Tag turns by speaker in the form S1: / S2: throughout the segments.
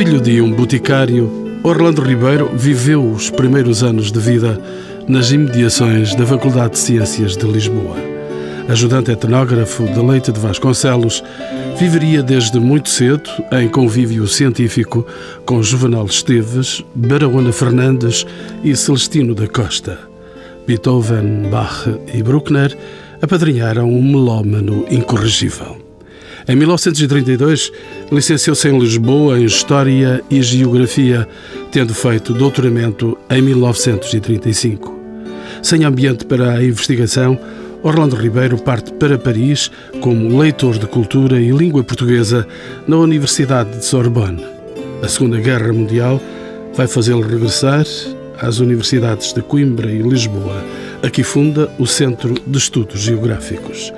S1: Filho de um boticário, Orlando Ribeiro viveu os primeiros anos de vida nas imediações da Faculdade de Ciências de Lisboa. Ajudante etnógrafo de Leite de Vasconcelos, viveria desde muito cedo em convívio científico com Juvenal Esteves, Barahona Fernandes e Celestino da Costa. Beethoven, Bach e Bruckner apadrinharam um melómano incorrigível. Em 1932, licenciou-se em Lisboa em História e Geografia, tendo feito doutoramento em 1935. Sem ambiente para a investigação, Orlando Ribeiro parte para Paris como leitor de cultura e língua portuguesa na Universidade de Sorbonne. A Segunda Guerra Mundial vai fazê-lo regressar às universidades de Coimbra e Lisboa. Aqui funda o Centro de Estudos Geográficos.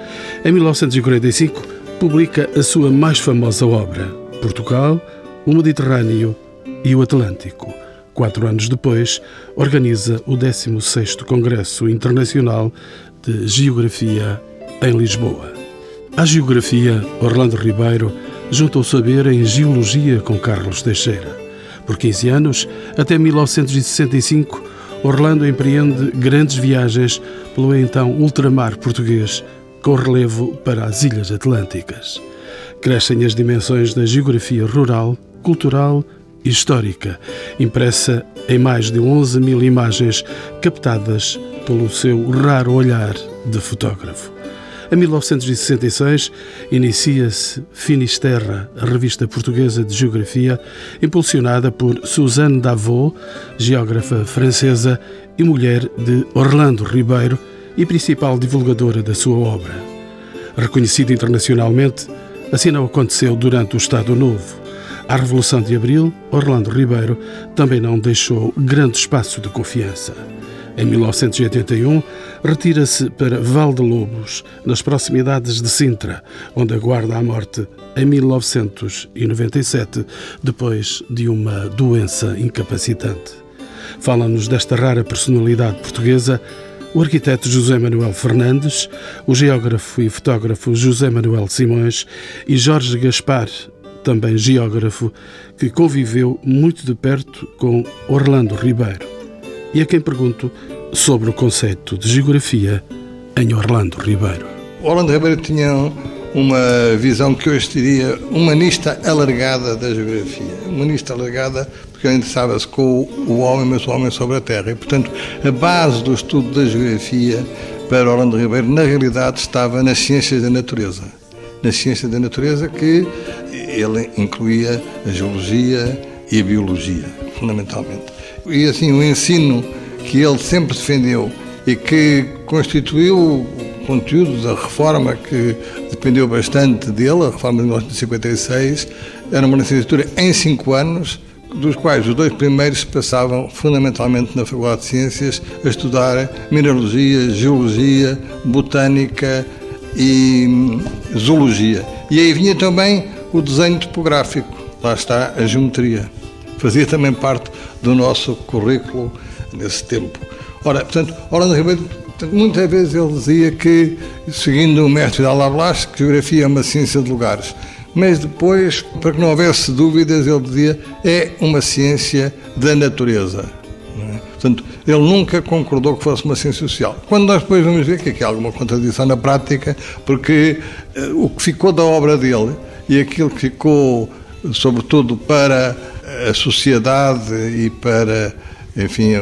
S1: Em 1945, publica a sua mais famosa obra, Portugal, o Mediterrâneo e o Atlântico. Quatro anos depois, organiza o 16º Congresso Internacional de Geografia em Lisboa. À geografia, Orlando Ribeiro junta o saber em geologia com Carlos Teixeira. Por 15 anos, até 1965, Orlando empreende grandes viagens pelo então ultramar português, com relevo para as Ilhas Atlânticas. Crescem as dimensões da geografia rural, cultural e histórica, impressa em mais de 11 mil imagens captadas pelo seu raro olhar de fotógrafo. Em 1966, inicia-se Finisterra, a revista portuguesa de geografia, impulsionada por Suzanne Davot, geógrafa francesa e mulher de Orlando Ribeiro, e principal divulgadora da sua obra. Reconhecida internacionalmente, assim não aconteceu durante o Estado Novo. A Revolução de Abril, Orlando Ribeiro também não deixou grande espaço de confiança. Em 1981, retira-se para Val de Lobos, nas proximidades de Sintra, onde aguarda a morte em 1997, depois de uma doença incapacitante. Fala-nos desta rara personalidade portuguesa o arquiteto José Manuel Fernandes, o geógrafo e fotógrafo José Manuel Simões e Jorge Gaspar, também geógrafo, que conviveu muito de perto com Orlando Ribeiro. E a quem pergunto sobre o conceito de geografia em Orlando Ribeiro.
S2: Orlando Ribeiro tinha uma visão que eu diria humanista alargada da geografia. Humanista alargada ele interessava-se com o homem, mas o homem sobre a terra. E, portanto, a base do estudo da geografia para Orlando Ribeiro, na realidade, estava nas ciências da natureza. Nas ciências da natureza que ele incluía a geologia e a biologia, fundamentalmente. E assim, o ensino que ele sempre defendeu e que constituiu conteúdo da reforma que dependeu bastante dele, a reforma de 1956, era uma licenciatura em cinco anos, dos quais os dois primeiros passavam fundamentalmente na Faculdade de Ciências a estudar mineralogia, geologia, botânica e hum, zoologia. E aí vinha também o desenho topográfico, lá está a geometria. Fazia também parte do nosso currículo nesse tempo. Ora, portanto, Orlando Ribeiro Muitas vezes ele dizia que, seguindo o mestre de Alablas, que geografia é uma ciência de lugares. Mas depois, para que não houvesse dúvidas, ele dizia é uma ciência da natureza. É? Portanto, ele nunca concordou que fosse uma ciência social. Quando nós depois vamos ver que aqui há alguma contradição na prática, porque uh, o que ficou da obra dele e aquilo que ficou, sobretudo, para a sociedade e para, enfim,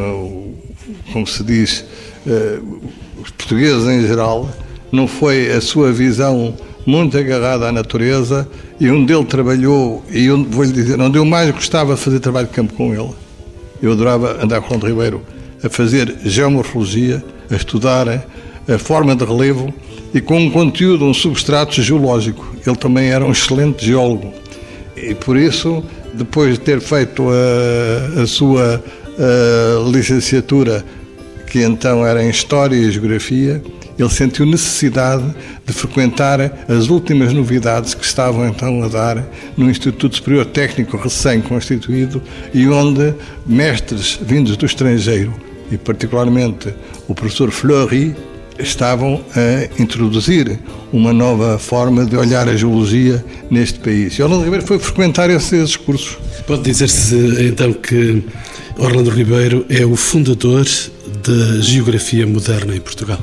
S2: como se diz, uh, os portugueses em geral, não foi a sua visão muito agarrada à natureza e onde ele trabalhou, e onde, vou-lhe dizer, onde eu mais gostava de fazer trabalho de campo com ele. Eu adorava andar com o Ribeiro a fazer geomorfologia, a estudar a forma de relevo e com um conteúdo, um substrato geológico. Ele também era um excelente geólogo. E por isso, depois de ter feito a, a sua a licenciatura que então era em História e Geografia, ele sentiu necessidade de frequentar as últimas novidades que estavam então a dar no Instituto Superior Técnico recém-constituído e onde mestres vindos do estrangeiro, e particularmente o professor Fleury, estavam a introduzir uma nova forma de olhar a geologia neste país. E Orlando Ribeiro foi frequentar esses cursos.
S1: Pode dizer-se então que Orlando Ribeiro é o fundador da geografia moderna em Portugal.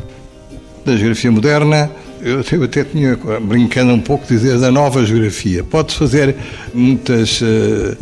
S2: Da geografia moderna, eu até tinha, brincando um pouco, dizer da nova geografia. Pode-se fazer muitas uh,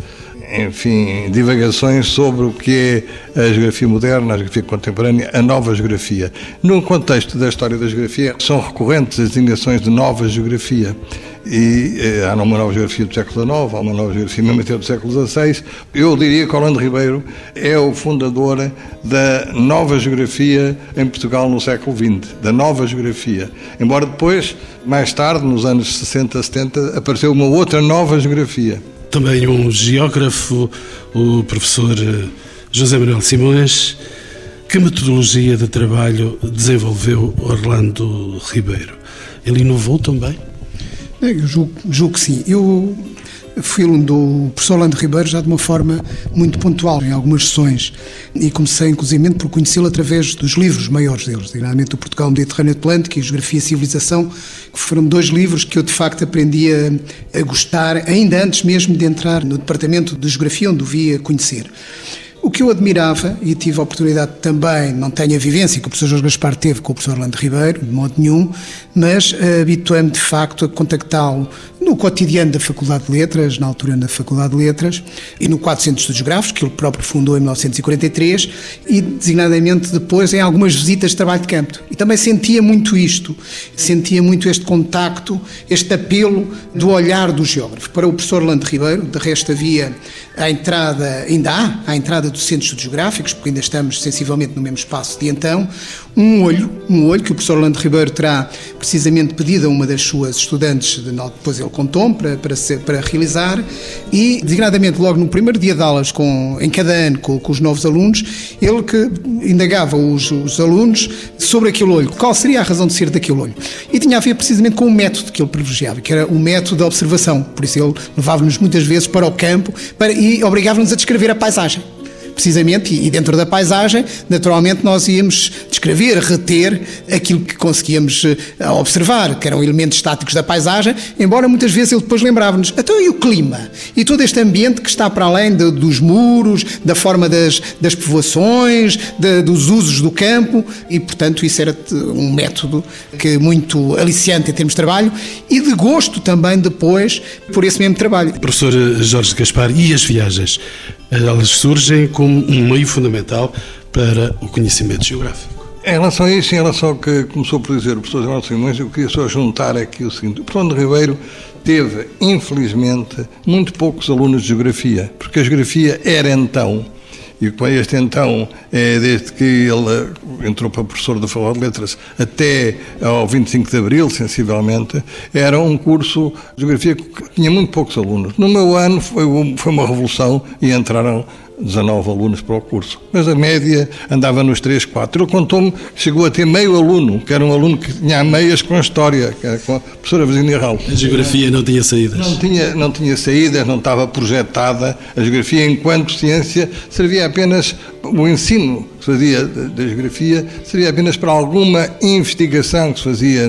S2: enfim, divagações sobre o que é a geografia moderna, a geografia contemporânea, a nova geografia. No contexto da história da geografia, são recorrentes as designações de nova geografia. E eh, há uma nova geografia do século XIX, há uma nova geografia mesmo até do século XVI. Eu diria que Orlando Ribeiro é o fundador da nova geografia em Portugal no século XX, da nova geografia. Embora depois, mais tarde, nos anos 60, 70, apareceu uma outra nova geografia
S1: também um geógrafo, o professor eh, José Manuel Simões. Que metodologia de trabalho desenvolveu Orlando Ribeiro? Ele inovou também?
S3: Eu julgo, julgo que sim. Eu aluno do professor Orlando Ribeiro já de uma forma muito pontual, em algumas sessões, e comecei, inclusive, por conhecê-lo através dos livros maiores deles, designadamente o Portugal Mediterrâneo Atlântico e Geografia e Civilização, que foram dois livros que eu, de facto, aprendi a, a gostar, ainda antes mesmo de entrar no departamento de Geografia, onde o via conhecer. O que eu admirava, e tive a oportunidade também, não tenho a vivência que o professor Jorge Gaspar teve com o professor Orlando Ribeiro, de modo nenhum, mas habituei-me de facto a contactá-lo no cotidiano da Faculdade de Letras, na altura na Faculdade de Letras, e no quadro Centro de Estudos Gráficos, que ele próprio fundou em 1943, e designadamente depois em algumas visitas de trabalho de campo. E também sentia muito isto, sentia muito este contacto, este apelo do olhar do geógrafo. Para o professor Orlando Ribeiro, de resto havia a entrada, ainda há, a entrada do Centro Estudos Gráficos, porque ainda estamos sensivelmente no mesmo espaço de então, um olho, um olho que o professor Orlando Ribeiro terá precisamente pedido a uma das suas estudantes, depois ele contou para, para, ser, para realizar, e designadamente logo no primeiro dia de aulas, com, em cada ano, com, com os novos alunos, ele que indagava os, os, alunos sobre aquele olho, qual seria a razão de ser daquele olho. E tinha a ver precisamente com o método que ele privilegiava, que era o método da observação. Por isso ele levava-nos muitas vezes para o campo para, e obrigava-nos a descrever a paisagem precisamente, e dentro da paisagem, naturalmente nós íamos descrever, reter aquilo que conseguíamos eh, observar, que eram elementos estáticos da paisagem, embora muitas vezes ele depois lembrava-nos, então e o clima? E todo este ambiente que está para além de, dos muros, da forma das, das povoações, de, dos usos do campo, e portanto isso era um método que muito aliciante em termos de trabalho e de gosto também depois por esse mesmo trabalho.
S1: Professor Jorge Gaspar, e as viagens? Elas surgem como um meio fundamental para o conhecimento geográfico.
S2: Em relação a isso, em relação ao que começou por dizer o professor General Simões, eu queria só juntar aqui o seguinte. O professor Ribeiro teve, infelizmente, muito poucos alunos de Geografia, porque a Geografia era então e com este então, é, desde que ele entrou para professor da Faculdade de Letras até ao 25 de Abril, sensivelmente, era um curso de Geografia que tinha muito poucos alunos. No meu ano foi, foi uma revolução e entraram 19 alunos para o curso. Mas a média andava nos 3, 4. Ele contou-me que chegou a ter meio aluno, que era um aluno que tinha meias com a história, que era com a professora Virginia Raul.
S1: A geografia não tinha saídas?
S2: Não tinha, não tinha saídas, não estava projetada. A geografia, enquanto ciência, servia apenas o ensino que se fazia da geografia servia apenas para alguma investigação que se fazia,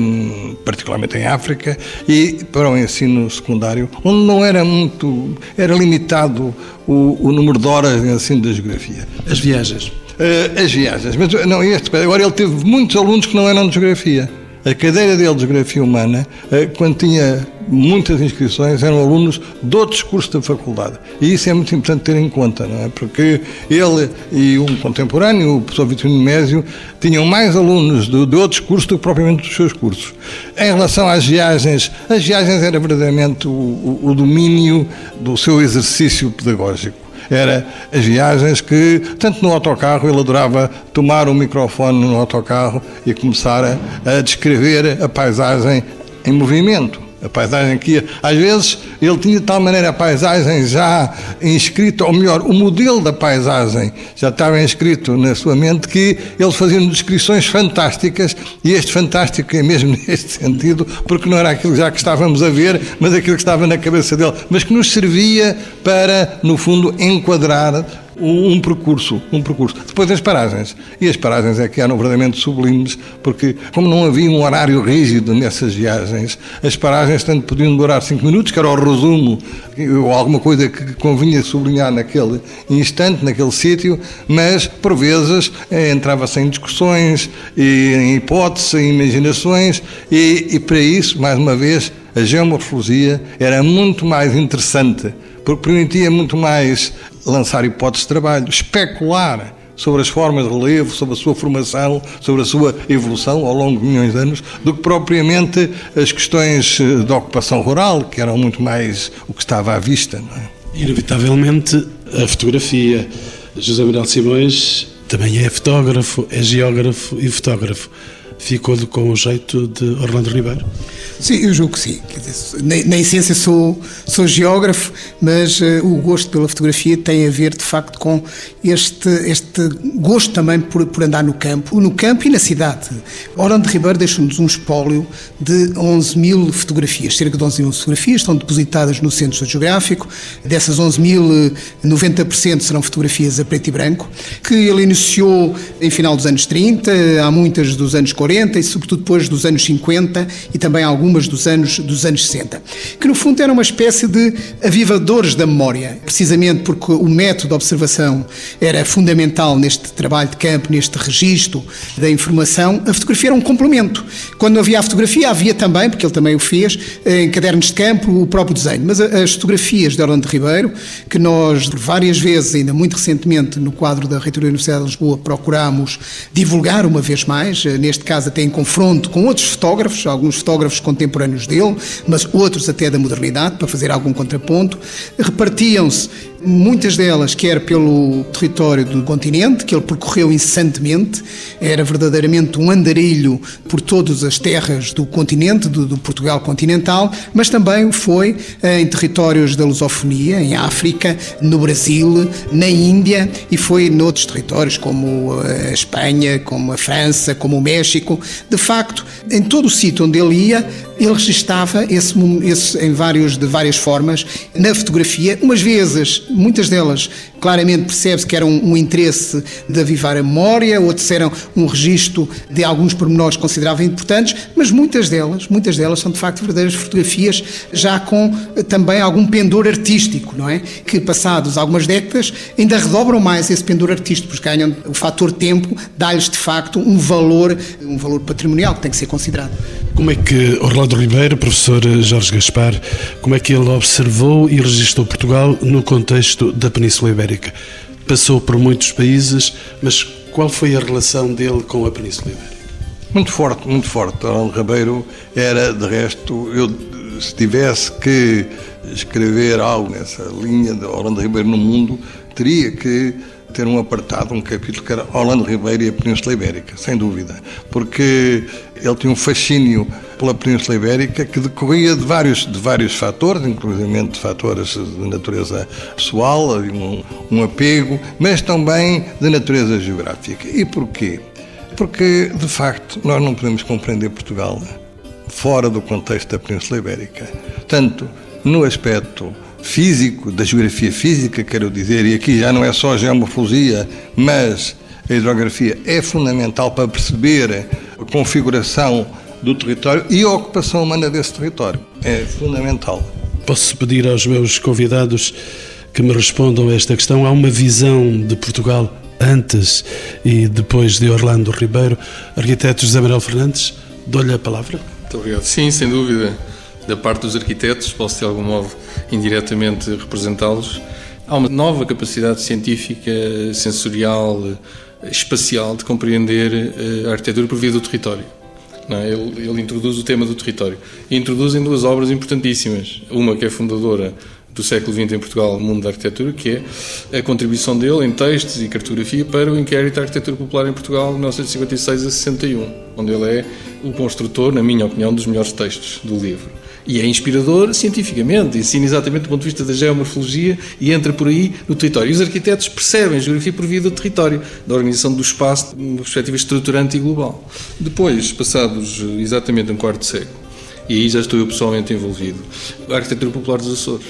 S2: particularmente em África, e para o ensino secundário, onde não era muito, era limitado o, o número de horas de ensino da geografia.
S1: As viagens?
S2: Uh, as viagens. Mas não, este, agora ele teve muitos alunos que não eram de geografia. A cadeira dele de Geografia Humana, eh, quando tinha muitas inscrições, eram alunos de outros cursos da faculdade. E isso é muito importante ter em conta, não é? Porque ele e um contemporâneo, o professor Vitorino Mésio, tinham mais alunos de, de outros cursos do que propriamente dos seus cursos. Em relação às viagens, as viagens era verdadeiramente o, o, o domínio do seu exercício pedagógico era as viagens que, tanto no autocarro, ele adorava tomar um microfone no autocarro e começar a, a descrever a paisagem em movimento. A paisagem que ia. Às vezes ele tinha de tal maneira a paisagem já inscrita, ou melhor, o modelo da paisagem já estava inscrito na sua mente, que eles faziam descrições fantásticas, e este fantástico é mesmo neste sentido, porque não era aquilo já que estávamos a ver, mas aquilo que estava na cabeça dele, mas que nos servia para, no fundo, enquadrar um, percurso, um percurso. Depois as paragens. E as paragens é que eram verdadeiramente sublimes, porque como não havia um horário rígido nessas viagens, as paragens tanto podiam durar cinco minutos, que era o resumo, ou alguma coisa que convinha sublinhar naquele instante, naquele sítio, mas por vezes eh, entrava-se em discussões, e, em hipóteses, em imaginações, e, e para isso, mais uma vez, a geomorfologia era muito mais interessante, porque permitia muito mais lançar hipóteses de trabalho, especular sobre as formas de relevo, sobre a sua formação, sobre a sua evolução ao longo de milhões de anos, do que propriamente as questões eh, da ocupação rural, que eram muito mais o que estava à vista. É?
S1: Inevitavelmente, a fotografia. José Manuel Simões também é fotógrafo, é geógrafo e fotógrafo. Ficou com o jeito de Orlando Ribeiro?
S3: Sim, eu julgo que sim. Dizer, na, na, essência sou, sou geógrafo, mas uh, o gosto pela fotografia tem a ver, de facto, com este, este gosto também por, por andar no campo, no campo e na cidade. Orlando Ribeiro deixa-nos um espólio de 11 mil fotografias, cerca de 11 mil fotografias, estão depositadas no Centro Geográfico. Dessas 11 mil, 90% serão fotografias a preto e branco, que ele iniciou em final dos anos 30, há muitas dos anos 40 e, sobretudo, depois dos anos 50 e também algumas dos anos, dos anos 60, que no fundo eram uma espécie de avivadores da memória, precisamente porque o método de observação era fundamental neste trabalho de campo, neste registro da informação, a fotografia era um complemento. Quando havia a fotografia, havia também, porque ele também o fez, em cadernos de campo, o próprio desenho. Mas as fotografias de Orlando Ribeiro, que nós várias vezes, ainda muito recentemente, no quadro da Reitoria da Universidade de Lisboa, procuramos divulgar uma vez mais, neste caso até em confronto com outros fotógrafos, alguns fotógrafos contemporâneos dele, mas outros até da modernidade, para fazer algum contraponto. Repartiam-se muitas delas quer pelo território do continente, que ele percorreu incessantemente, era verdadeiramente um andarilho por todas as terras do continente, do, do Portugal continental, mas também foi em territórios da lusofonia, em África, no Brasil, na Índia e foi noutros territórios como a Espanha, como a França, como o México. De facto, em todo o sítio onde ele ia, ele registava esse, esse, em vários, de várias formas na fotografia, umas vezes, muitas delas, claramente percebe-se que era um, interesse de avivar a memória, outros eram um registro de alguns pormenores consideravelmente importantes, mas muitas delas, muitas delas são de facto verdadeiras fotografias já com eh, também algum pendor artístico, não é? Que passados algumas décadas ainda redobram mais esse pendor artístico, porque ganham o fator tempo, dá-lhes de facto um valor, um valor patrimonial que tem que ser considerado.
S1: Como é que Orlando Ribeiro, professor Jorge Gaspar, como é que ele observou e registrou Portugal no contexto da Península Ibérica? Passou por muitos países, mas qual foi a relação dele com a Península Ibérica?
S2: Muito forte, muito forte. Orlando Ribeiro era, de resto, eu se tivesse que escrever algo nessa linha de Orlando Ribeiro no mundo, teria que ter um apartado, um capítulo que era Orlando Ribeiro e a Península Ibérica, sem dúvida, porque ele tinha um fascínio pela Península Ibérica que decorria de vários, de vários fatores, inclusive de fatores de natureza pessoal, um, um apego, mas também de natureza geográfica. E porquê? Porque, de facto, nós não podemos compreender Portugal fora do contexto da Península Ibérica, tanto no aspecto físico, da geografia física, quero dizer, e aqui já não é só a geomorfologia, mas a hidrografia é fundamental para perceber a configuração do território e a ocupação humana desse território. É fundamental.
S1: Posso pedir aos meus convidados que me respondam a esta questão? Há uma visão de Portugal antes e depois de Orlando Ribeiro. Arquiteto José Manuel Fernandes, dou-lhe a palavra.
S4: Muito obrigado. Sim, sem dúvida da parte dos arquitetos, posso de algum modo indiretamente representá-los. Há uma nova capacidade científica, sensorial, espacial de compreender eh, a arquitetura por via do território. É? Ele, ele, introduz o tema do território. E introduz em duas obras importantíssimas. Uma que é fundadora do século XX em Portugal, o mundo da arquitetura, que é a contribuição dele em textos e cartografia para o inquérito da arquitetura popular em Portugal, de 1956 a 61, onde ele é o construtor, na minha opinião, dos melhores textos do livro. E é inspirador cientificamente, ensina exatamente do ponto de vista da geomorfologia e entra por aí no território. E os arquitetos percebem a geografia por via do território, da organização do espaço, de uma perspectiva estruturante e global. Depois, passados exatamente um quarto século, e aí já estou eu pessoalmente envolvido, a arquitetura popular dos Açores.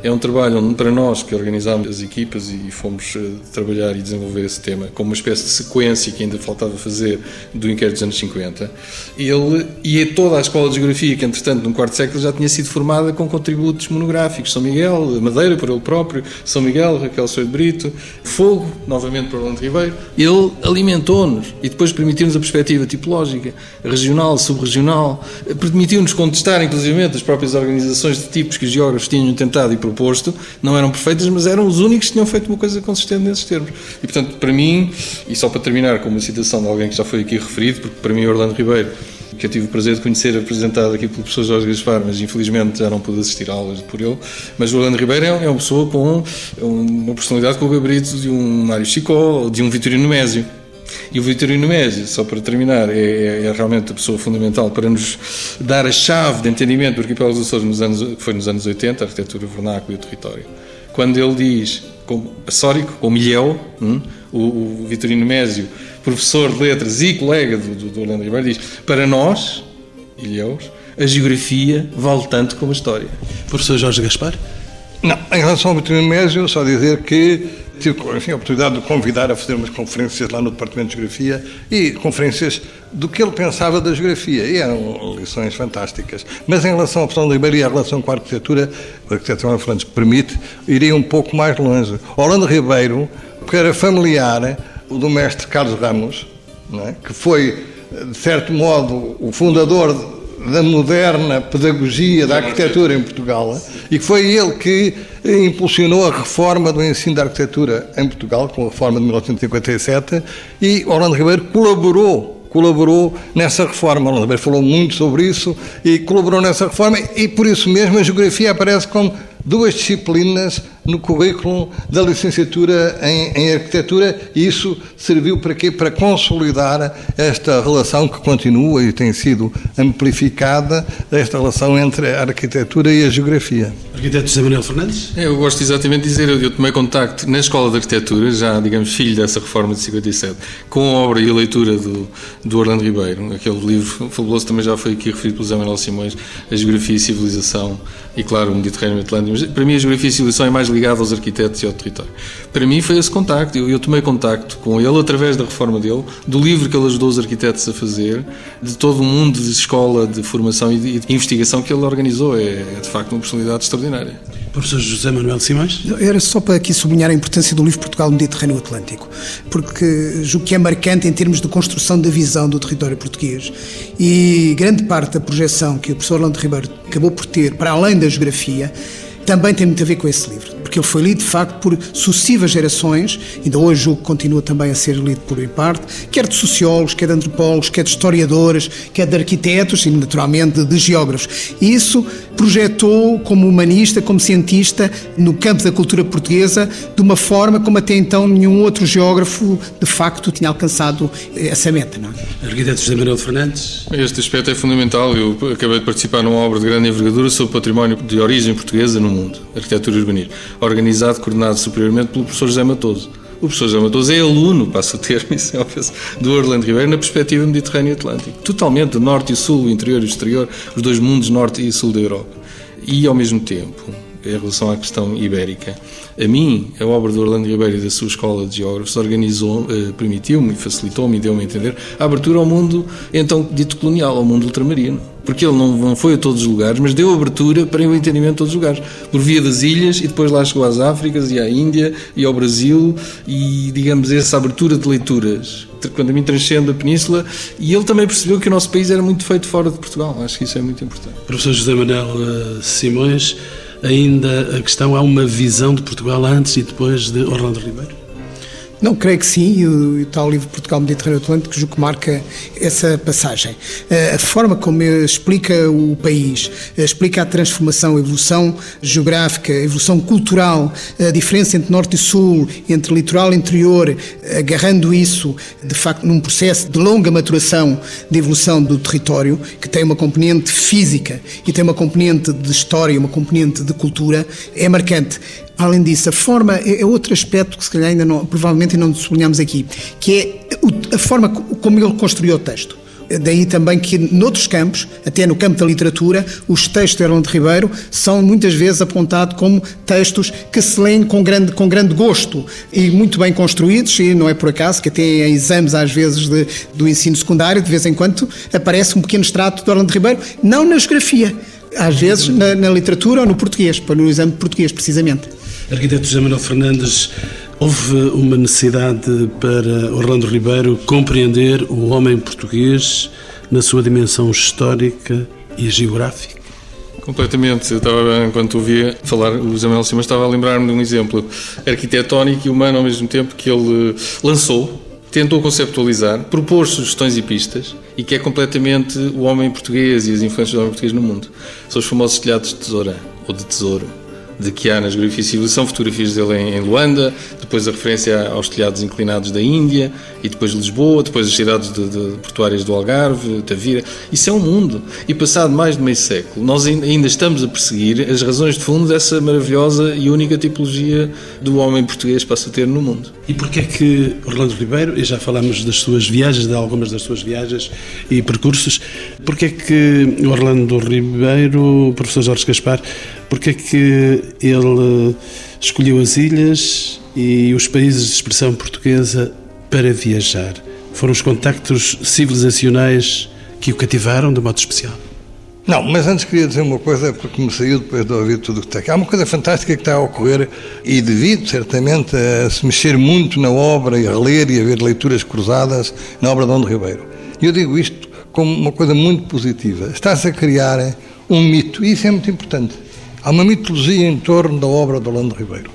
S4: É um trabalho para nós que organizámos as equipas e fomos uh, trabalhar e desenvolver esse tema, como uma espécie de sequência que ainda faltava fazer do inquérito dos anos 50, ele e toda a escola de geografia, que entretanto no quarto século já tinha sido formada com contributos monográficos, São Miguel, Madeira por ele próprio, São Miguel, Raquel Sousa de Brito, Fogo, novamente por Orlando Ribeiro, ele alimentou-nos e depois permitiu-nos a perspectiva tipológica, regional, subregional, permitiu-nos contestar inclusive as próprias organizações de tipos que os geógrafos tinham tentado e proposto, não eram perfeitas, mas eram os únicos que tinham feito uma coisa consistente nesses termos. E portanto, para mim, e só para terminar com uma citação de alguém que já foi aqui referido, porque para mim Orlando Ribeiro que eu tive o prazer de conhecer apresentado aqui pelo professor Jorge Gaspar, mas infelizmente já não pude assistir a aulas por ele. Mas o Orlando Ribeiro é uma pessoa com uma personalidade com o gabarito de um Mário Chicó, de um Vitorino Mésio. E o Vitorino Mésio, só para terminar, é, é, é, realmente a pessoa fundamental para nos dar a chave de entendimento do arquipélago dos Açores, nos anos, que foi nos anos 80, a arquitetura vernácula e o território. Quando ele diz, como Açórico, como Ilhéu, hum, o, o Vitorino Mésio, professor de letras e colega do, do, do Orlando Ribeiro, diz: Para nós, Ilhéus, a geografia vale tanto como a história.
S1: Professor Jorge Gaspar?
S2: Não, em relação ao Vitorino Mésio, só dizer que tive enfim, a oportunidade de convidar a fazer umas conferências lá no Departamento de Geografia e conferências do que ele pensava da geografia. E eram lições fantásticas. Mas em relação ao Professor Ribeiro e a relação com a arquitetura, a arquitetura Fernandes permite, iria um pouco mais longe. Orlando Ribeiro, que era familiar do mestre Carlos Ramos, é? que foi, de certo modo, o fundador da moderna pedagogia da arquitetura em Portugal e foi ele que impulsionou a reforma do ensino da arquitetura em Portugal, com a reforma de 1957, e Orlando Ribeiro colaborou colaborou nessa reforma. Orlando Ribeiro falou muito sobre isso e colaborou nessa reforma e por isso mesmo a geografia aparece como duas disciplinas no currículo da licenciatura em, em, arquitetura e isso serviu para quê? Para consolidar esta relação que continua e tem sido amplificada, esta relação entre a arquitetura e a geografia.
S1: Arquiteto José Manuel Fernandes?
S4: É, eu gosto exatamente de dizer, eu tomei contacto na Escola de Arquitetura, já, digamos, filho dessa reforma de 57, com a obra e a leitura do, do Orlando Ribeiro, aquele livro fabuloso também já foi aqui referido pelo José Manuel Simões, A Geografia e Civilização, e claro, o Mediterrâneo Atlântico, mas para mim a Geografia e Civilização é mais ligado aos arquitetos e ao território. Para mim foi esse contacto, eu, eu, tomei contacto com ele através da reforma dele, do livro que ele ajudou os arquitetos a fazer, de todo o mundo de escola, de formação e de, e de investigação que ele organizou. É, é, de facto uma personalidade extraordinária.
S1: Professor José Manuel Simões?
S3: Era só para aqui sublinhar a importância do livro Portugal Mediterrâneo Atlântico, porque julgo que é marcante em termos de construção da visão do território português. E grande parte da projeção que o professor Orlando Ribeiro acabou por ter, para além da geografia, também tem muito a ver com esse livro, porque ele foi lido de facto por sucessivas gerações, ainda hoje julgo que continua também a ser lido por em parte, quer de sociólogos, quer de antropólogos, quer de historiadores, quer de arquitetos e naturalmente de geógrafos. E isso projetou como humanista, como cientista, no campo da cultura portuguesa, de uma forma como até então nenhum outro geógrafo de facto tinha alcançado essa meta. Não
S1: é? Arquiteto José Manuel Fernandes.
S4: Este aspecto é fundamental. Eu acabei de participar numa obra de grande envergadura sobre património de origem portuguesa no mundo, arquitetura e urbanismo, organizado, coordenado superiormente pelo professor José Matoso. O professor José Matoso é aluno, passo o termo, isso é do Orlando Ribeiro na perspectiva Mediterrâneo Atlântico. Totalmente, norte e sul, o interior e o exterior, os dois mundos, norte e sul da Europa. E, ao mesmo tempo, em relação à questão ibérica, a mim, a obra do Orlando Ribeiro e da sua escola de geógrafos organizou, eh, permitiu-me, facilitou-me deu-me a entender a abertura ao mundo, então dito colonial, ao mundo ultramarino. Porque ele não, não foi a todos os lugares, mas deu abertura para o entendimento de todos os lugares. Por via das ilhas e depois lá chegou às Áfricas e à Índia e ao Brasil e, digamos, essa abertura de leituras quando a mim transcende a península, e ele também percebeu que o nosso país era muito feito fora de Portugal. Acho que isso é muito importante.
S1: Professor José Manuel eh, Simões, ainda a questão há uma visão de Portugal antes e depois de Orlando Ribeiro?
S3: Não, creio que sim, e o, tal livro Portugal Mediterrâneo Atlântico julgo que marca essa passagem. Eh, a forma como explica o país, eh, explica a transformação, a evolução geográfica, a evolução cultural, a diferença entre norte e sul, entre litoral e interior, agarrando isso, de facto, num processo de longa maturação de evolução do território, que tem uma componente física e tem uma componente de história, uma componente de cultura, é marcante. Além disso, a forma é, é outro aspecto que se calhar ainda não, provavelmente ainda não sublinhamos aqui, que é a forma como ele construiu o texto. Daí também que, noutros campos, até no campo da literatura, os textos de Orlando Ribeiro são muitas vezes apontados como textos que se leem com grande, com grande gosto e muito bem construídos, e não é por acaso que até em exames, às vezes, de, do ensino secundário, de vez em quando, aparece um pequeno extrato de Orlando Ribeiro, não na geografia, às vezes na, na literatura ou no português, para no exame de português, precisamente.
S1: Arquiteto José Manuel Fernandes, houve uma necessidade para Orlando Ribeiro compreender o homem português na sua dimensão histórica e geográfica?
S4: Completamente. Eu estava, enquanto ouvia falar o José Manuel Simas, estava a lembrar-me de um exemplo arquitetónico e humano ao mesmo tempo que ele lançou, tentou conceptualizar, propôs sugestões e pistas e que é completamente o homem português e as influências do homem português no mundo. São os famosos telhados de tesoura ou de tesouro de que há nas Geografia e Civilização, fotografias dele em, Luanda, depois a referência aos telhados inclinados da Índia, e depois Lisboa, depois as cidades de, de, portuárias do Algarve, Tavira. Isso é um mundo. E passado mais de meio século, nós ainda estamos a perseguir as razões de fundo dessa maravilhosa e única tipologia do homem português passa a ter no mundo.
S1: E porquê é que Orlando Ribeiro, e já falamos das suas viagens, de algumas das suas viagens e percursos, porquê é que Orlando Ribeiro, o professor Jorge Gaspar, porquê é que ele escolheu as ilhas e os países de expressão portuguesa para viajar? Foram os contactos civilizacionais que o cativaram de modo especial?
S2: Não, mas antes queria dizer uma coisa, porque me saiu depois de ouvir tudo o que está aqui. Há uma coisa fantástica que está a ocorrer, e devido, certamente, a se mexer muito na obra, e a ler e a ver leituras cruzadas na obra de Dom Ribeiro. E eu digo isto como uma coisa muito positiva. Está-se a criar um mito, e isso é muito importante. Há uma mitologia em torno da obra de Orlando Ribeiro.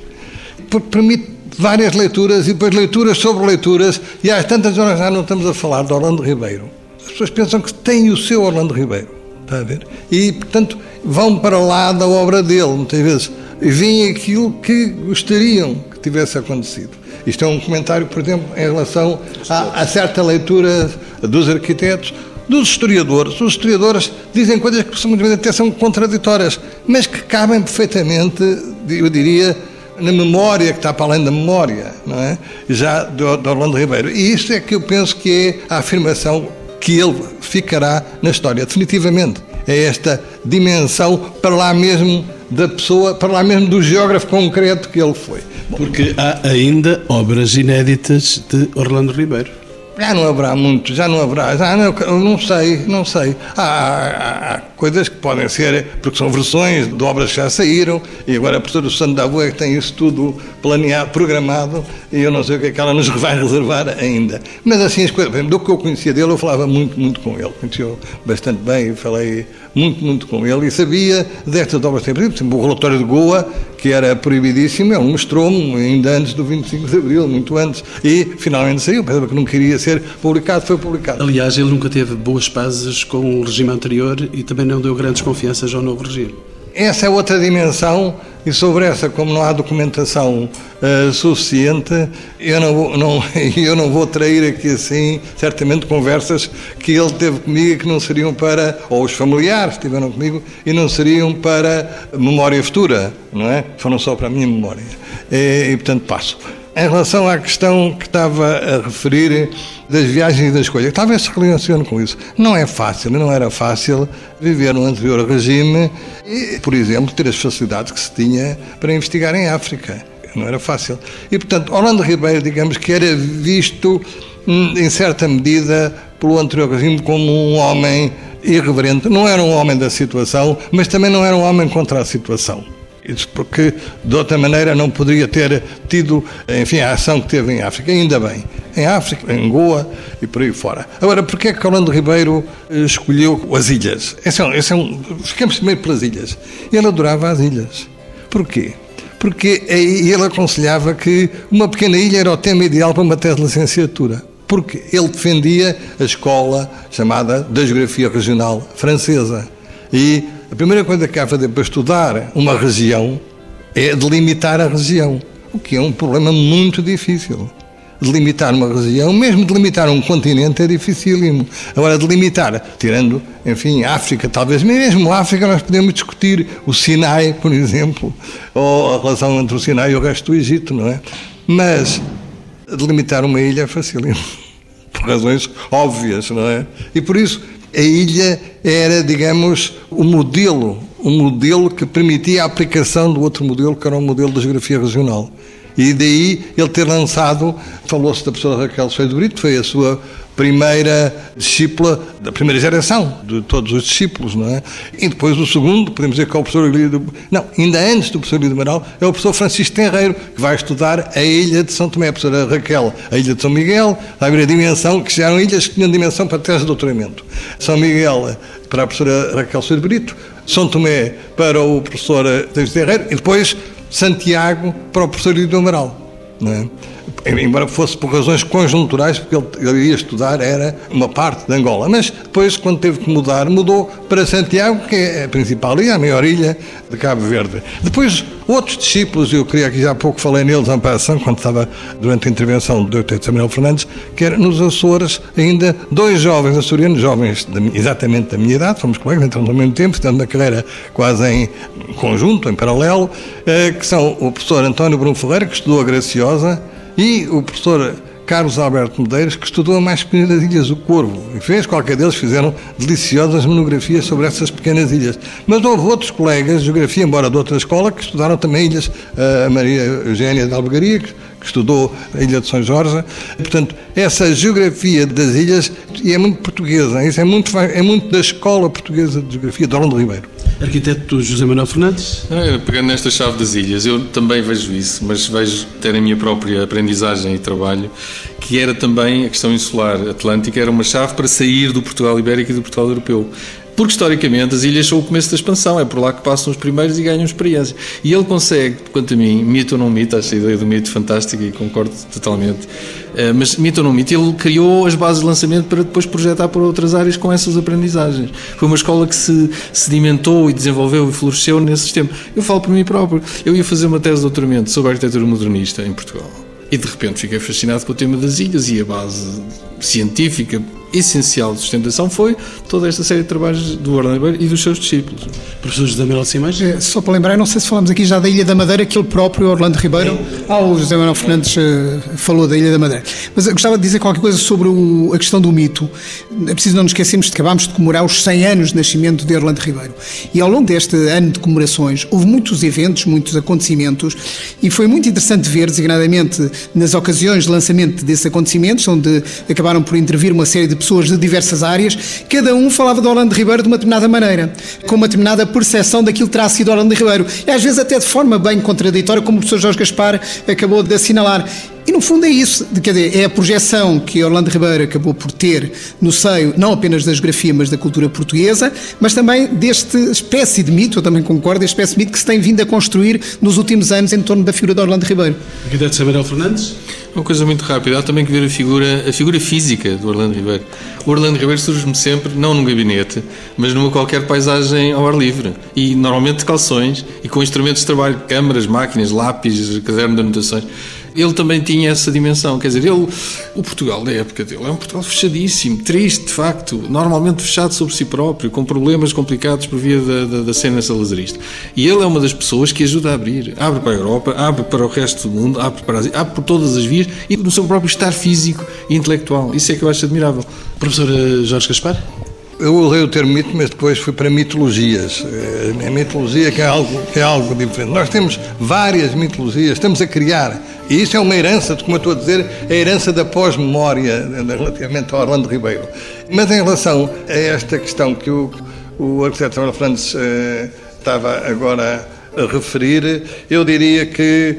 S2: Permite várias leituras e depois leituras sobre leituras, e às tantas horas já não estamos a falar de Orlando Ribeiro. As pessoas pensam que tem o seu Orlando Ribeiro. Está a ver? E, portanto, vão para lá da obra dele, muitas vezes. E veem aquilo que gostariam que tivesse acontecido. Isto é um comentário, por exemplo, em relação a, a certa leitura dos arquitetos, dos historiadores. Os historiadores dizem coisas que vezes até são contraditórias, mas que cabem perfeitamente, eu diria, na memória que está para além da memória, não é? Já do Orlando Ribeiro. E isto é que eu penso que é a afirmação que ele ficará na história, definitivamente. É esta dimensão para lá mesmo da pessoa, para lá mesmo do geógrafo concreto que ele foi.
S1: Porque há ainda obras inéditas de Orlando Ribeiro.
S2: Já não haverá muito, já não haverá, já não, não sei, não sei. Há, há, há, coisas que podem ser, porque são versões de obras que já saíram, e agora a professora Susana da Boa é que tem isso tudo planeado, programado, e eu não sei o que é que ela nos vai reservar ainda. Mas assim, as coisas, do que eu conhecia dele, eu falava muito, muito com ele. Conhecia bastante bem e falei muito, muito com ele, e sabia destas obras, por exemplo, o relatório de Goa, que era proibidíssimo, ele mostrou-me ainda antes do 25 de Abril, muito antes, e finalmente saiu, pensava que não queria ser publicado, foi publicado.
S1: Aliás, ele nunca teve boas pazes com o regime anterior e também não deu grandes confianças ao novo regime.
S2: Essa é outra dimensão e sobre essa, como não há documentação uh, suficiente, eu não, vou, não, eu não vou trair aqui assim, certamente, conversas que ele teve comigo que não seriam para, ou os familiares estiveram comigo, e não seriam para memória futura, não é? Foram só para a minha memória. E, e portanto, passo. Em relação à questão que estava a referir das viagens e das coisas, talvez se relacione com isso. Não é fácil, não era fácil viver no anterior regime e, por exemplo, ter as facilidades que se tinha para investigar em África. Não era fácil. E, portanto, Orlando Ribeiro, digamos que era visto, hum, em certa medida, pelo anterior regime como um homem irreverente. Não era um homem da situação, mas também não era um homem contra a situação. Porque, de outra maneira, não poderia ter tido, enfim, a ação que teve em África. Ainda bem. Em África, em Goa e por aí fora. Agora, porquê é que Orlando Ribeiro escolheu as ilhas? Esse é esse é um, ficamos primeiro pelas ilhas. Ele adorava as ilhas. Porquê? Porque ele aconselhava que uma pequena ilha era o tema ideal para uma tese de licenciatura. Porque ele defendia a escola chamada da Geografia Regional Francesa. E a primeira coisa que há a fazer para estudar uma região é delimitar a região, o que é um problema muito difícil. Delimitar uma região, mesmo delimitar um continente, é dificílimo. Agora, delimitar, tirando, enfim, África, talvez mesmo África, nós podemos discutir o Sinai, por exemplo, ou a relação entre o Sinai e o resto do Egito, não é? Mas delimitar uma ilha é facílimo por razões óbvias, não é? E por isso a ilha era, digamos, o modelo, o modelo que permitia a aplicação do outro modelo, que era o modelo da geografia regional. E daí ele ter lançado, falou-se da professora Raquel Sousa Brito, foi a sua primeira discípula da primeira geração de todos os discípulos, não é? E depois o segundo, podemos dizer que é o professor Lídio, não, ainda antes do professor Lídio Amaral, é o professor Francisco Tenreiro, que vai estudar a ilha de São Tomé, a professora Raquel, a ilha de São Miguel, vai ver a dimensão, que já eram ilhas que tinham dimensão para tese de doutoramento. São Miguel para a professora Raquel Sousa Brito, São Tomé para o professor David Tenreiro e depois Santiago para o professor Lídio Amaral. Não é? Embora fosse por razões conjunturais, porque ele, ele ia estudar era uma parte de Angola. Mas depois, quando teve que mudar, mudou para Santiago, que é a principal ilha, a maior ilha de Cabo Verde. Depois, outros discípulos, eu queria aqui já há pouco falei neles em passão, quando estava durante a intervenção do Dr. Samuel Fernandes, que era nos Açores ainda dois jovens açorianos, jovens de, exatamente da minha idade, fomos colegas, entramos ao mesmo tempo, estando na carreira quase em conjunto, em paralelo, eh, que são o professor António Bruno Ferreira, que estudou a Graciosa, e o professor Carlos Alberto Medeiros, que estudou a mais pequenas ilhas, o Corvo, e fez, qualquer deles fizeram deliciosas monografias sobre essas pequenas ilhas. Mas houve outros colegas de geografia, embora de outra escola, que estudaram também ilhas, a Maria Eugénia de Albergaria, que estudou a Ilha de São Jorge. Portanto, essa geografia das ilhas e é muito portuguesa, isso é muito, é muito da escola portuguesa de geografia, de Orlando Ribeiro.
S1: Arquiteto José Manuel Fernandes?
S4: É, pegando nesta chave das ilhas, eu também vejo isso, mas vejo ter a minha própria aprendizagem e trabalho, que era também a questão insular atlântica, era uma chave para sair do Portugal ibérico e do Portugal europeu. Porque historicamente as ilhas são o começo da expansão, é por lá que passam os primeiros e ganham experiência. E ele consegue, quanto a mim, mito ou não mito, acho a ideia do mito fantástica e concordo totalmente, eh, mas mito ou não mito, ele criou as bases de lançamento para depois projetar para outras áreas com essas aprendizagens. Foi uma escola que se sedimentou e desenvolveu e floresceu nesse sistema. Eu falo por mim próprio. Eu ia fazer uma tese de doutoramento sobre arquitetura modernista em Portugal. E de repente fiquei fascinado com o tema das ilhas e a base científica essencial de sustentação foi toda esta série de trabalhos do Orlando e dos seus discípulos.
S1: Professor José Manuel Simões?
S3: É, só para lembrar, não sei se falamos aqui já da Ilha da Madeira, que ele próprio, Orlando Ribeiro, ah, o José Manuel Fernandes uh, falou da Ilha da Madeira. Mas eu gostava de dizer qualquer coisa sobre o, a questão do mito. É preciso não nos esquecermos que acabámos de comemorar os 100 anos de nascimento de Orlando Ribeiro. E ao longo deste ano de comemorações, houve muitos eventos, muitos acontecimentos, e foi muito interessante ver, designadamente nas ocasiões de lançamento desses acontecimentos, onde acabaram por intervir uma série de pessoas de diversas áreas, cada um falava de Orlando Ribeiro de uma determinada maneira, com uma determinada percepção daquilo que terá sido Orlando Ribeiro. E às vezes até de forma bem contraditória, como o professor Jorge Gaspar acabou de assinalar. E no fundo é isso, quer dizer, é a projeção que Orlando Ribeiro acabou por ter no seio, não apenas da geografia, mas da cultura portuguesa, mas também deste espécie de mito, eu também concordo, este espécie de mito que se tem vindo a construir nos últimos anos em torno da figura de Orlando Ribeiro.
S1: Arquiteto Samuel Fernandes?
S4: Uma coisa muito rápida, há também que ver a figura, a figura física do Orlando Ribeiro. O Orlando Ribeiro surge-me sempre, não num gabinete, mas numa qualquer paisagem ao ar livre. E normalmente de calções e com instrumentos de trabalho, câmaras, máquinas, lápis, caderno de anotações ele também tinha essa dimensão. Quer dizer, ele, o Portugal da época dele é um Portugal fechadíssimo, triste, de facto, normalmente fechado sobre si próprio, com problemas complicados por via da, da, da cena salazarista. E ele é uma das pessoas que ajuda a abrir. Abre para a Europa, abre para o resto do mundo, abre para abre por todas as vias e no seu próprio estar físico e intelectual. Isso é que eu acho admirável.
S1: Professor Jorge Gaspar?
S2: Eu usei o termo mito, mas depois fui para mitologias. A mitologia que é algo, que é algo diferente. Nós temos várias mitologias, estamos a criar. E isso é uma herança, como eu estou a dizer, é a herança da pós-memória relativamente ao Orlando Ribeiro. Mas em relação a esta questão que o, o arquiteto Samuel Fernandes eh, estava agora a referir, eu diria que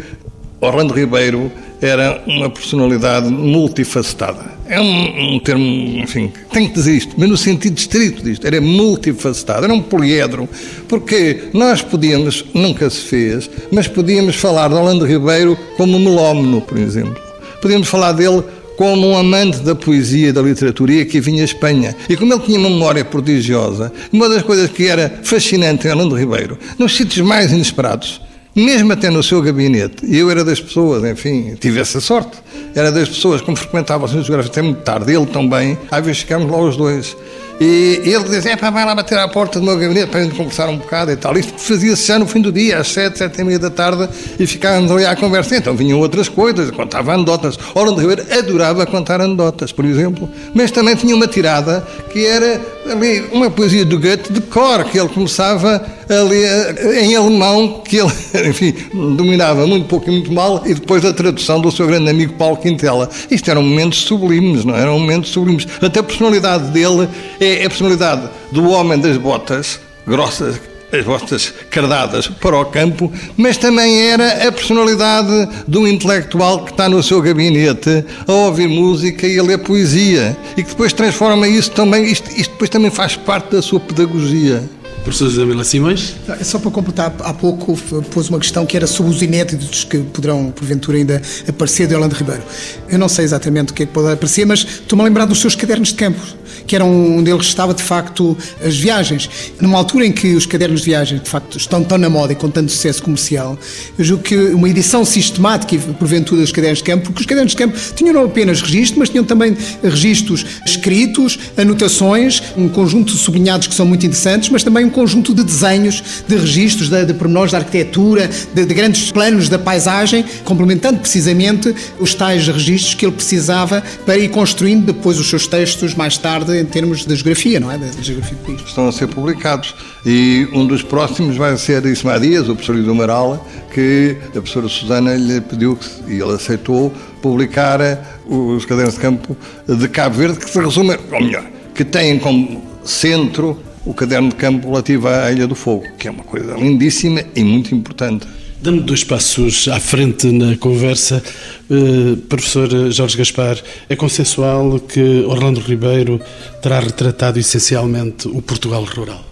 S2: Orlando Ribeiro era uma personalidade multifacetada. É um, um, termo, enfim, tem que dizer isto, mas no sentido estrito disto. Era multifacetado, era um poliedro, porque nós podíamos, nunca se fez, mas podíamos falar de Orlando Ribeiro como melómeno, por exemplo. Podíamos falar dele como um amante da poesia e da literatura que vinha à Espanha. E como ele tinha uma memória prodigiosa, uma das coisas que era fascinante em Orlando Ribeiro, nos sítios mais inesperados, mesmo até no seu gabinete, eu era das pessoas, enfim, tive essa sorte, era das pessoas, como frequentava o Centro Geográfico até muito tarde, ele também, às vezes ficámos lá os dois. E ele dizia, é pá, vai lá bater à porta do meu gabinete para a gente conversar um bocado e tal. Isto fazia-se já no fim do dia, às sete, sete e meia da tarde, e ficávamos ali à conversa. Então vinham outras coisas, contava anedotas. Orlando Ribeiro adorava contar anedotas, por exemplo, mas também tinha uma tirada que era ali uma poesia do Goethe de cor, que ele começava ali eh, em alemão, que ele, enfim, dominava muito pouco e muito mal, e depois a tradução do seu grande amigo Paulo Quintela. Isto eram momentos sublimes, não é? eram momentos sublimes. Até a personalidade dele é a personalidade do homem das botas grossas, as botas cardadas para o campo, mas também era a personalidade do intelectual que está no seu gabinete a ouvir música e a ler poesia e que depois transforma isso também, isto, isto depois também faz parte da sua pedagogia.
S1: Professor Isabela Simões?
S3: É só para completar, há pouco pôs uma questão que era sobre os inéditos que poderão, porventura, ainda aparecer de Orlando Ribeiro. Eu não sei exatamente o que é que pode aparecer, mas estou-me a lembrar dos seus cadernos de campo, que eram onde ele estava, de facto, as viagens. Numa altura em que os cadernos de viagem, de facto, estão tão na moda e com tanto sucesso comercial, eu julgo que uma edição sistemática, porventura, dos cadernos de campo, porque os cadernos de campo tinham não apenas registros, mas tinham também registros escritos, anotações, um conjunto de sublinhados que são muito interessantes, mas também um conjunto de desenhos, de registros, de, de pormenores da arquitetura, de, de, grandes planos da paisagem, complementando precisamente os tais registros que ele precisava para ir construindo depois os seus textos mais tarde em termos de geografia, não é? Da geografia do país.
S2: Estão a ser publicados e um dos próximos vai ser Ismael Dias, o professor do Amaral, que a professora Susana lhe pediu e ele aceitou publicar os cadernos de campo de Cabo Verde, que se resume, ou melhor, que têm como centro o caderno de campo relativo à Ilha do Fogo, que é uma coisa lindíssima e muito importante.
S1: Dando dois passos à frente na conversa, eh, professor Jorge Gaspar, é consensual que Orlando Ribeiro terá retratado essencialmente o Portugal rural?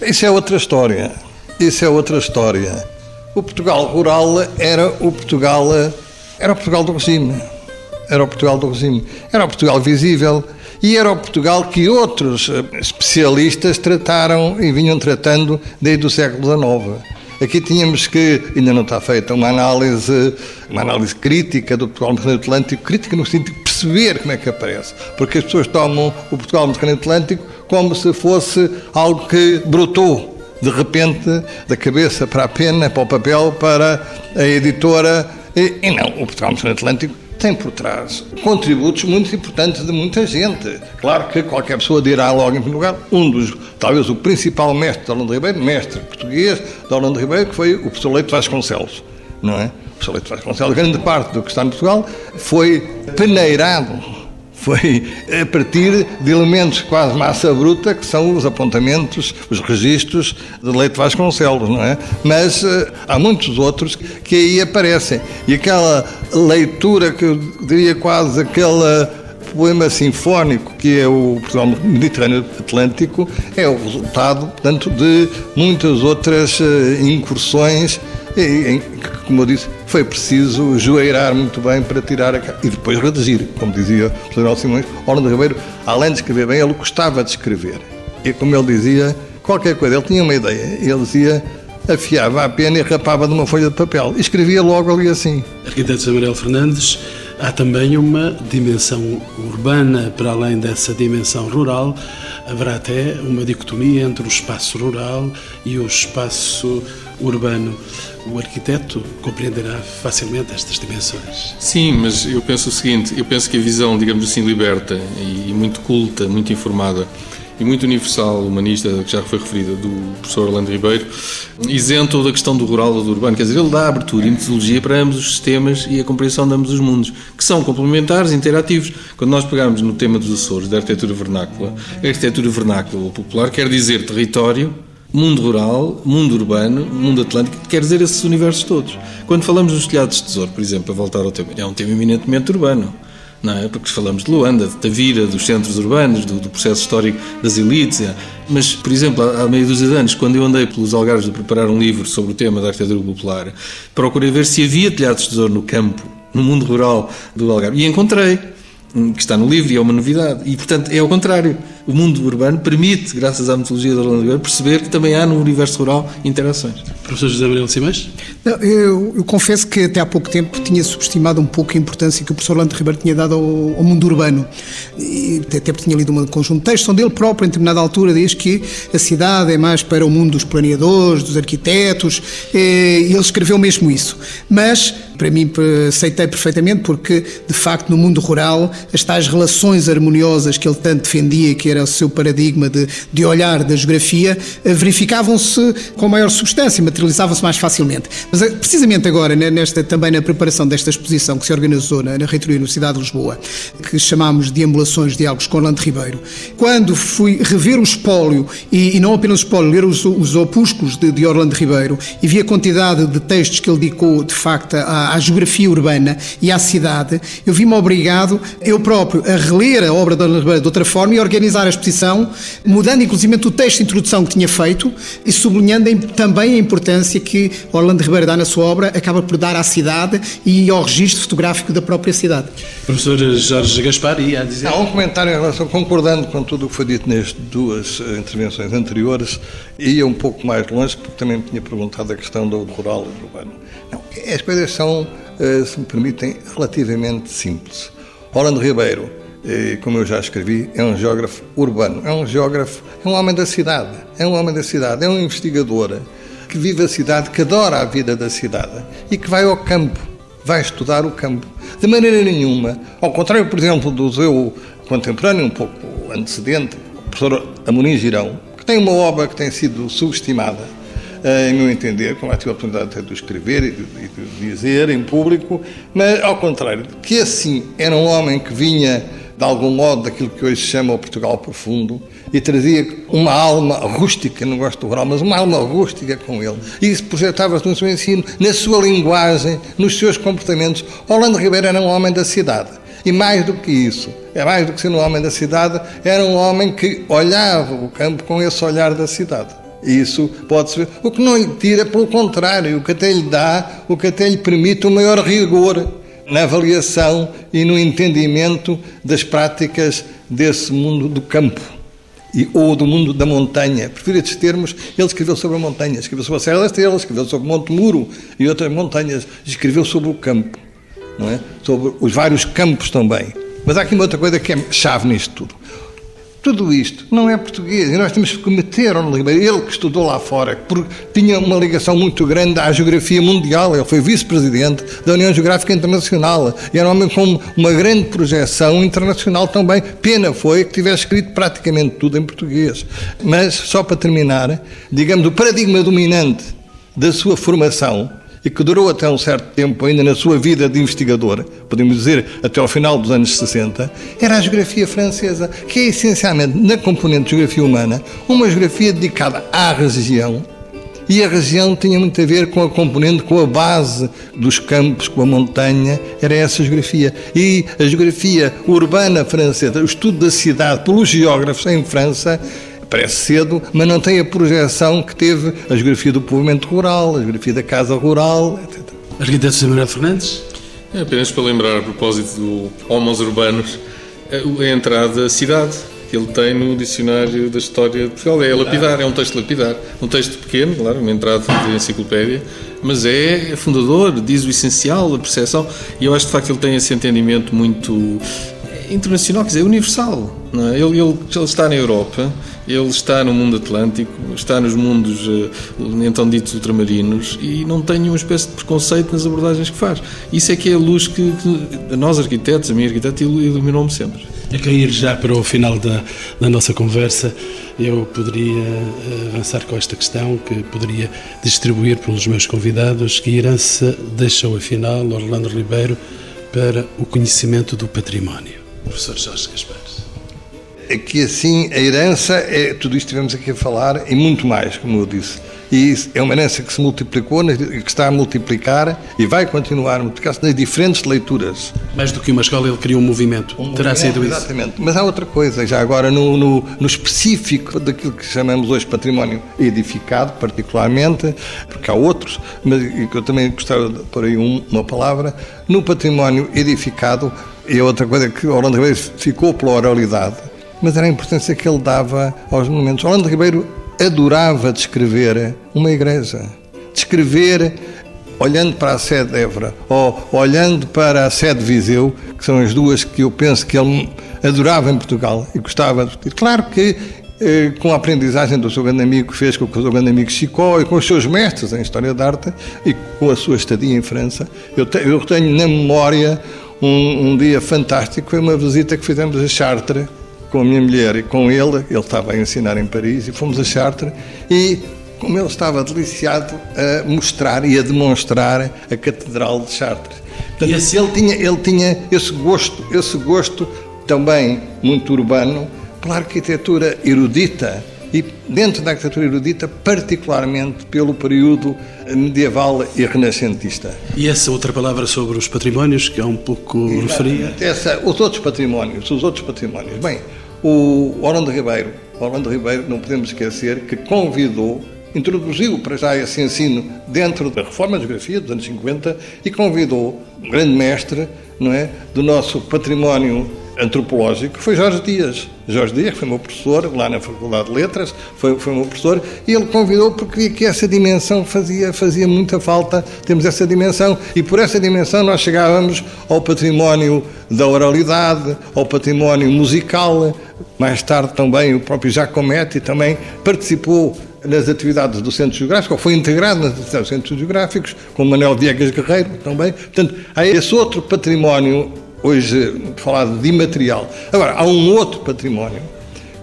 S2: Isso é outra história. Isso é outra história. O Portugal rural era o Portugal era o Portugal do regime. Era o Portugal do regime. Era o Portugal visível e era o Portugal que outros eh, especialistas trataram e vinham tratando desde o século XIX. Aqui tínhamos que, ainda não está feita, uma análise, uma análise crítica do Portugal Mediterrâneo Atlântico, crítica no sentido de perceber como é que aparece. Porque as pessoas tomam o Portugal Mediterrâneo Atlântico como se fosse algo que brotou de repente da cabeça para a pena, para o papel, para a editora. E, e não, o Portugal Mediterrâneo Atlântico tem por trás contributos muito importantes de muita gente. Claro que qualquer pessoa dirá logo, em primeiro lugar, um dos, talvez o principal mestre de Orlando Ribeiro, mestre português de Orlando Ribeiro, que foi o professor Leite Vasconcelos, não é? O professor Leite Vasconcelos, grande parte do que está em Portugal, foi peneirado foi a partir de elementos quase massa bruta, que são os apontamentos, os registros de Leite Vasconcelos, não é? Mas uh, há muitos outros que aí aparecem. E aquela leitura, que eu diria quase aquela poema sinfónico que é o Portugal Mediterrâneo Atlântico é o resultado, portanto, de muitas outras uh, incursões que, como eu disse, foi preciso joeirar muito bem para tirar a... e depois redigir, como dizia o General Simões, Orlando Ribeiro, além de escrever bem, ele gostava de escrever. E como ele dizia, qualquer coisa, ele tinha uma ideia, ele dizia afiava a pena e rapava de uma folha de papel. E escrevia logo ali assim.
S1: Arquiteto Samuel Fernandes, há também uma dimensão urbana, para além dessa dimensão rural, haverá até uma dicotomia entre o espaço rural e o espaço urbano. O arquiteto compreenderá facilmente estas dimensões.
S4: Sim, mas eu penso o seguinte: eu penso que a visão, digamos assim, liberta e muito culta, muito informada e muito universal, humanista, que já foi referida, do professor Orlando Ribeiro, isento da questão do rural ou do urbano. Quer dizer, ele dá abertura e metodologia para ambos os sistemas e a compreensão de ambos os mundos, que são complementares, interativos. Quando nós pegarmos no tema dos Açores, da arquitetura vernácula, a arquitetura vernácula ou popular quer dizer território, mundo rural, mundo urbano, mundo atlântico, quer dizer esses universos todos. Quando falamos dos telhados de tesouro, por exemplo, a voltar ao tema, é um tema eminentemente urbano. Não é? Porque falamos de Luanda, de Tavira, dos centros urbanos, do, do processo histórico das elites. É. Mas, por exemplo, há, há meio dúzia de anos, quando eu andei pelos Algarves a preparar um livro sobre o tema da arquitetura popular, procurei ver se havia telhados de tesouro no campo, no mundo rural do Algarve. E encontrei, hum, que está no livro e é uma novidade. E, portanto, é ao contrário o mundo urbano permite, graças à metodologia da Orlando Ribeiro, perceber que também há no universo rural interações.
S1: Professor José Manuel Simões?
S3: Não, eu, eu, confesso que até há pouco tempo tinha subestimado um pouco a importância que o professor Orlando Ribeiro tinha dado ao, ao mundo urbano. E, até porque tinha lido um conjunto de textos onde ele próprio, em determinada altura, diz que a cidade é mais para o mundo dos planeadores, dos arquitetos, e ele escreveu mesmo isso. Mas para mim aceitei perfeitamente porque, de facto, no mundo rural, as tais relações harmoniosas que ele tanto defendia, que era o seu paradigma de, de olhar da geografia, eh, verificavam-se com maior substância, materializavam-se mais facilmente. Mas, eh, precisamente agora, nesta, também na preparação desta exposição que se organizou na, na Reitoria da Universidade de Lisboa, que chamámos de Ambulações Diálogos com Orlando Ribeiro, quando fui rever o espólio, e, e não apenas o espólio, ler os, os opúsculos de, de Orlando Ribeiro, e vi a quantidade de textos que ele dedicou, de facto, à, à geografia urbana e à cidade, eu vi-me obrigado, eu próprio, a reler a obra de Orlando Ribeiro de outra forma e organizar a exposição, mudando inclusive o texto de introdução que tinha feito e sublinhando também a importância que Orlando Ribeiro dá na sua obra, acaba por dar à cidade e ao registro fotográfico da própria cidade.
S1: Professor Jorge Gaspar, ia a dizer?
S2: Há um comentário em relação, concordando com tudo o que foi dito nestas duas eh, intervenções anteriores, ia um pouco mais longe, porque também me tinha perguntado a questão do rural e do urbano. Não, as coisas são, eh, se me permitem, relativamente simples. Orlando Ribeiro, eh, como eu já escrevi, é um geógrafo urbano, é um geógrafo, é um homem da cidade, é um homem da cidade, é um investigador que vive a cidade, que adora a vida da cidade e que vai ao campo, vai estudar o campo. De maneira nenhuma, ao contrário, por exemplo, do seu contemporâneo, um pouco antecedente, o professor Amorim Girão, que tem uma obra que tem sido subestimada, eh, em meu entender, como já tive a oportunidade de escrever e de, de dizer em público, mas ao contrário, que assim era um homem que vinha de algum modo daquilo que hoje se chama o Portugal profundo e trazia uma alma rústica, não gosto do rural, mas uma alma rústica com ele. E isso projetava-se no seu ensino, na sua linguagem, nos seus comportamentos. Orlando Ribeiro era um homem da cidade. E mais do que isso, é mais do que ser um homem da cidade, era um homem que olhava o campo com esse olhar da cidade. Isso pode ser. O que não lhe tira, pelo contrário, o que até lhe dá, o que até lhe permite o maior rigor na avaliação e no entendimento das práticas desse mundo do campo. E, ou do mundo da montanha. Prefiro estes termos. Ele escreveu sobre a montanha, escreveu sobre a Serra da Estrela, escreveu sobre Monte Muro e outras montanhas, escreveu sobre o campo, não é? sobre os vários campos também. Mas há aqui uma outra coisa que é chave nisto tudo. Tudo isto não é português e nós temos que meter ao Ribeiro, ele que estudou lá fora, porque tinha uma ligação muito grande à geografia mundial, ele foi vice-presidente da União Geográfica Internacional e era um homem com uma grande projeção internacional também. Pena foi que tivesse escrito praticamente tudo em português. Mas, só para terminar, digamos, o paradigma dominante da sua formação e que durou até um certo tempo, ainda na sua vida de investigador, podemos dizer até ao final dos anos 60, era a geografia francesa, que é essencialmente, na componente de geografia humana, uma geografia dedicada à região. E a região tinha muito a ver com a componente, com a base dos campos, com a montanha, era essa a geografia. E a geografia urbana francesa, o estudo da cidade pelos geógrafos em França, parece cedo, mas não tem a projeção que teve a geografia do povoamento rural, a geografia da casa rural, etc.
S1: Arquiteto Samuel Fernandes?
S4: É apenas para lembrar, a propósito do Homos Urbanos, a entrada à cidade que ele tem no dicionário da história de Portugal. É lapidar, é um texto lapidar. Um texto pequeno, claro, uma entrada de enciclopédia, mas é fundador, diz o essencial, a percepção, e eu acho que de facto ele tem esse entendimento muito internacional, quer dizer, universal. É? Ele, ele, ele está na Europa, ele está no mundo atlântico, está nos mundos eh, então ditos ultramarinos e não tem uma espécie de preconceito nas abordagens que faz. Isso é que é a luz que, nós arquitetos, a minha arquiteta, iluminou-me sempre.
S1: A cair já para o final da, da nossa conversa, eu poderia eh, avançar com esta questão, que poderia distribuir pelos meus convidados, que herança deixou afinal Orlando Ribeiro para o conhecimento do património. Professor Jorge Gaspar
S2: é que assim a herança é tudo isto que estivemos aqui a falar e muito mais, como eu disse. E é uma herança que se multiplicou, que está a multiplicar e vai continuar a multiplicar-se nas diferentes leituras.
S1: Mais do que uma escola, ele criou um movimento.
S2: Um
S1: Terá
S2: movimento,
S1: sido
S2: isso. Exatamente. Mas há outra coisa, já agora no, no, no, específico daquilo que chamamos hoje património edificado, particularmente, porque há outros, mas que eu também gostava de pôr aí uma palavra. No património edificado, e outra coisa que Orlando ficou pela oralidade mas era a importância que ele dava aos monumentos. Orlando Ribeiro adorava descrever uma igreja, descrever olhando para a sede de Évora ou olhando para a sede de Viseu, que são as duas que eu penso que ele adorava em Portugal e gostava de Claro que eh, com a aprendizagem do seu grande amigo que fez com o seu grande amigo Chicó e com os seus mestres em História da Arte e com a sua estadia em França, eu, eu tenho na memória um, um, dia fantástico, foi uma visita que fizemos a Chartres com a minha mulher e com ele, ele estava a ensinar em Paris e fomos a Chartres e como ele estava deliciado a mostrar e a demonstrar a Catedral de Chartres. Portanto, esse... ele, tinha, ele tinha esse gosto, esse gosto também muito urbano pela arquitetura erudita e dentro da arquitetura erudita, particularmente pelo período medieval e renascentista.
S1: E essa outra palavra sobre os patrimónios, que é um pouco referia?
S2: Essa, os outros patrimónios, os outros patrimónios. Bem, o Orlando Ribeiro, Orlando Ribeiro, não podemos esquecer que convidou introduziu para já esse ensino dentro da reforma de geografia dos anos 50 e convidou um grande mestre não é, do nosso património antropológico, foi Jorge Dias. Jorge Dias foi meu professor lá na Faculdade de Letras, foi, foi meu professor, e ele convidou porque via que essa dimensão fazia, fazia muita falta, temos essa dimensão, e por essa dimensão nós chegávamos ao património da oralidade, ao património musical, mais tarde também o próprio Giacometti também participou nas atividades do Centro Geográfico, ou foi integrado nas atividades dos Centros Geográficos, com Manuel Viegas Guerreiro também. Portanto, há esse outro património, hoje falado de imaterial. Agora, há um outro património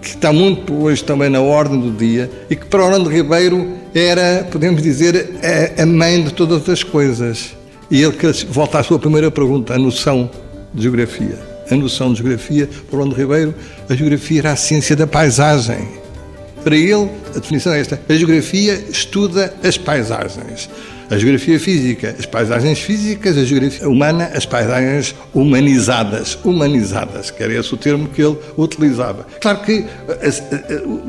S2: que está muito hoje também na ordem do dia e que para Orlando Ribeiro era, podemos dizer, a, mãe de todas as coisas. E ele volta à sua primeira pergunta, a noção de geografia. A noção de geografia, para Orlando Ribeiro, a geografia era a ciência da paisagem para ele, a definição é esta: a geografia estuda as paisagens. A geografia física, as paisagens físicas, a geografia humana, as paisagens humanizadas. Humanizadas, que era esse o termo que ele utilizava. Claro que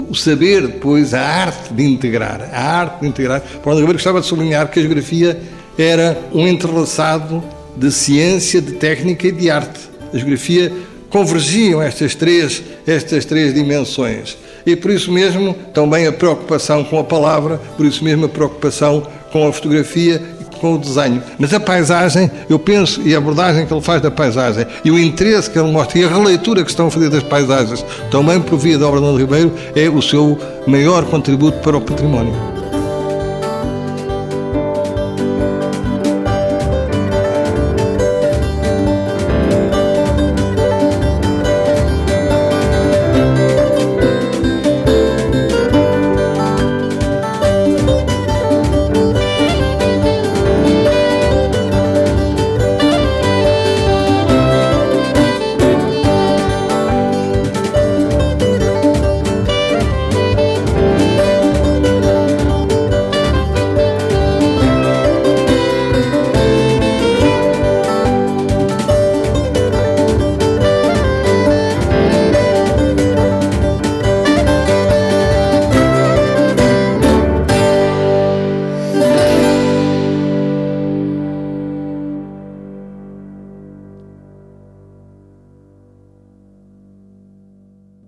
S2: o saber, depois, a arte de integrar, a arte de integrar. Paulo Ribeiro gostava de sublinhar que a geografia era um entrelaçado de ciência, de técnica e de arte. A geografia convergiam estas três, estas três dimensões. E por isso mesmo também a preocupação com a palavra, por isso mesmo a preocupação com a fotografia e com o desenho. Mas a paisagem, eu penso, e a abordagem que ele faz da paisagem, e o interesse que ele mostra, e a releitura que estão a fazer das paisagens, também por via da obra de Ribeiro, é o seu maior contributo para o património.